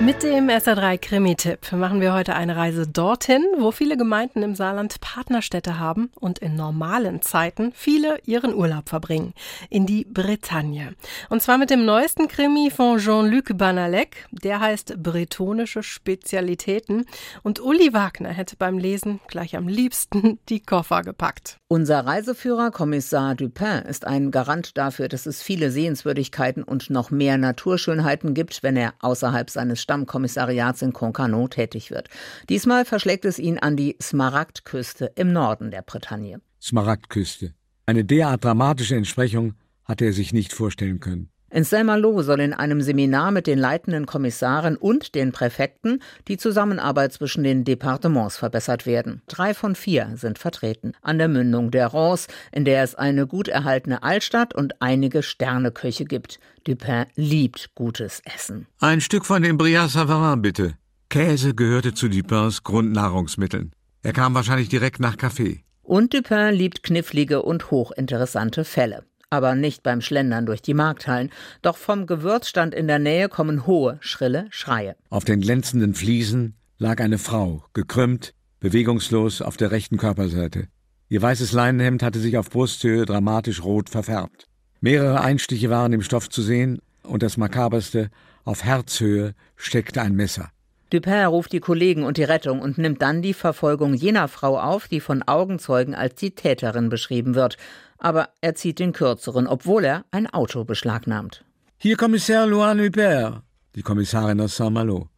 Mit dem SR3 Krimi-Tipp machen wir heute eine Reise dorthin, wo viele Gemeinden im Saarland Partnerstädte haben und in normalen Zeiten viele ihren Urlaub verbringen. In die Bretagne. Und zwar mit dem neuesten Krimi von Jean-Luc Banalek. Der heißt Bretonische Spezialitäten. Und Uli Wagner hätte beim Lesen gleich am liebsten die Koffer gepackt. Unser Reiseführer, Kommissar Dupin, ist ein Garant dafür, dass es viele Sehenswürdigkeiten und noch mehr Naturschönheiten gibt, wenn er außerhalb seines Stammkommissariats in Concarneau tätig wird. Diesmal verschlägt es ihn an die Smaragdküste im Norden der Bretagne. Smaragdküste. Eine derart dramatische Entsprechung hatte er sich nicht vorstellen können. In Saint-Malo soll in einem Seminar mit den leitenden Kommissaren und den Präfekten die Zusammenarbeit zwischen den Departements verbessert werden. Drei von vier sind vertreten. An der Mündung der Rance, in der es eine gut erhaltene Altstadt und einige Sterneköche gibt. Dupin liebt gutes Essen. Ein Stück von dem Briat Savarin, bitte. Käse gehörte zu Dupins Grundnahrungsmitteln. Er kam wahrscheinlich direkt nach Kaffee. Und Dupin liebt knifflige und hochinteressante Fälle aber nicht beim Schlendern durch die Markthallen. Doch vom Gewürzstand in der Nähe kommen hohe, schrille Schreie. Auf den glänzenden Fliesen lag eine Frau, gekrümmt, bewegungslos auf der rechten Körperseite. Ihr weißes Leinenhemd hatte sich auf Brusthöhe dramatisch rot verfärbt. Mehrere Einstiche waren im Stoff zu sehen, und das Makaberste, auf Herzhöhe steckte ein Messer. Dupin ruft die Kollegen und die Rettung und nimmt dann die Verfolgung jener Frau auf, die von Augenzeugen als die Täterin beschrieben wird aber er zieht den kürzeren, obwohl er ein Auto beschlagnahmt. Hier Kommissar Luan Hubert, die Kommissarin aus Saint-Malo.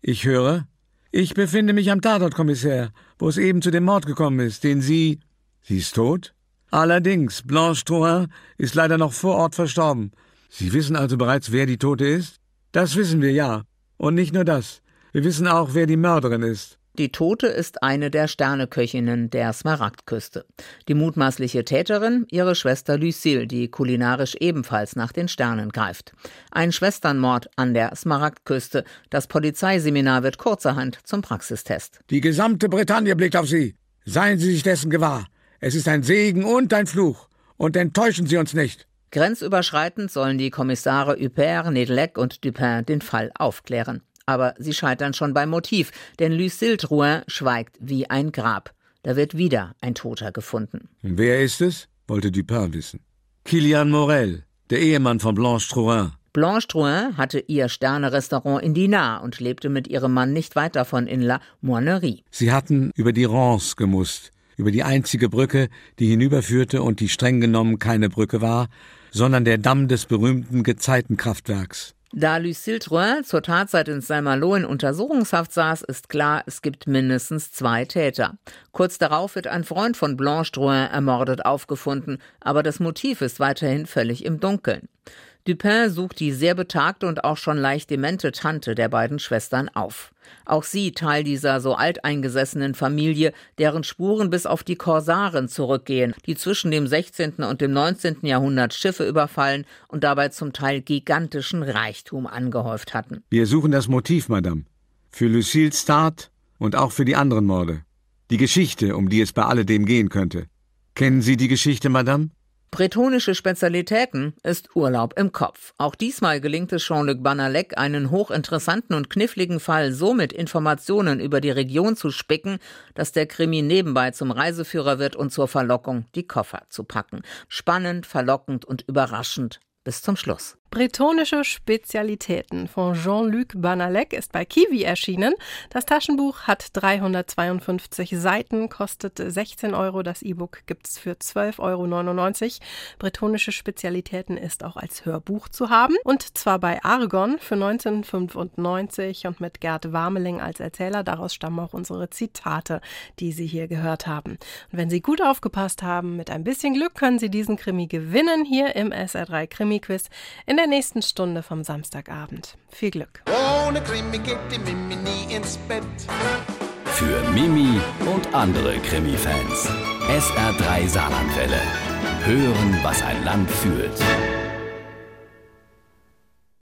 Ich höre, ich befinde mich am Tatort, Kommissar, wo es eben zu dem Mord gekommen ist, den Sie. Sie ist tot? Allerdings, Blanche Trouin ist leider noch vor Ort verstorben. Sie wissen also bereits, wer die Tote ist? Das wissen wir, ja. Und nicht nur das. Wir wissen auch, wer die Mörderin ist. Die Tote ist eine der Sterneköchinnen der Smaragdküste. Die mutmaßliche Täterin, ihre Schwester Lucille, die kulinarisch ebenfalls nach den Sternen greift. Ein Schwesternmord an der Smaragdküste. Das Polizeiseminar wird kurzerhand zum Praxistest. Die gesamte Bretagne blickt auf Sie. Seien Sie sich dessen gewahr. Es ist ein Segen und ein Fluch. Und enttäuschen Sie uns nicht. Grenzüberschreitend sollen die Kommissare Huppert, Nedelec und Dupin den Fall aufklären. Aber sie scheitern schon beim Motiv, denn Lucille Drouin schweigt wie ein Grab. Da wird wieder ein Toter gefunden. Wer ist es? wollte Dupin wissen. Kilian Morel, der Ehemann von Blanche Drouin. Blanche Drouin hatte ihr Sternerestaurant in Dinard und lebte mit ihrem Mann nicht weit davon in La Moinerie. Sie hatten über die Rance gemusst, über die einzige Brücke, die hinüberführte und die streng genommen keine Brücke war, sondern der Damm des berühmten Gezeitenkraftwerks. Da Lucille Drouin zur Tatzeit in Saint-Malo in Untersuchungshaft saß, ist klar, es gibt mindestens zwei Täter. Kurz darauf wird ein Freund von Blanche Drouin ermordet aufgefunden, aber das Motiv ist weiterhin völlig im Dunkeln. Dupin sucht die sehr betagte und auch schon leicht demente Tante der beiden Schwestern auf. Auch sie Teil dieser so alteingesessenen Familie, deren Spuren bis auf die Korsaren zurückgehen, die zwischen dem 16. und dem 19. Jahrhundert Schiffe überfallen und dabei zum Teil gigantischen Reichtum angehäuft hatten. Wir suchen das Motiv, Madame. Für Lucille's Tat und auch für die anderen Morde. Die Geschichte, um die es bei alledem gehen könnte. Kennen Sie die Geschichte, Madame? Bretonische Spezialitäten ist Urlaub im Kopf. Auch diesmal gelingt es Jean-Luc Banalek, einen hochinteressanten und kniffligen Fall so mit Informationen über die Region zu spicken, dass der Krimi nebenbei zum Reiseführer wird und zur Verlockung, die Koffer zu packen. Spannend, verlockend und überraschend bis zum Schluss. Bretonische Spezialitäten von Jean-Luc Banalek ist bei Kiwi erschienen. Das Taschenbuch hat 352 Seiten, kostet 16 Euro. Das E-Book gibt es für 12,99 Euro. Bretonische Spezialitäten ist auch als Hörbuch zu haben und zwar bei Argon für 1995 und mit Gerd Warmeling als Erzähler. Daraus stammen auch unsere Zitate, die Sie hier gehört haben. Und wenn Sie gut aufgepasst haben, mit ein bisschen Glück können Sie diesen Krimi gewinnen hier im SR3 Krimi Quiz. In der nächsten Stunde vom Samstagabend. Viel Glück. Ohne Krimi geht die Mimi nie ins Bett. Für Mimi und andere Krimi-Fans. SR3 Saarlandwelle. Hören, was ein Land fühlt.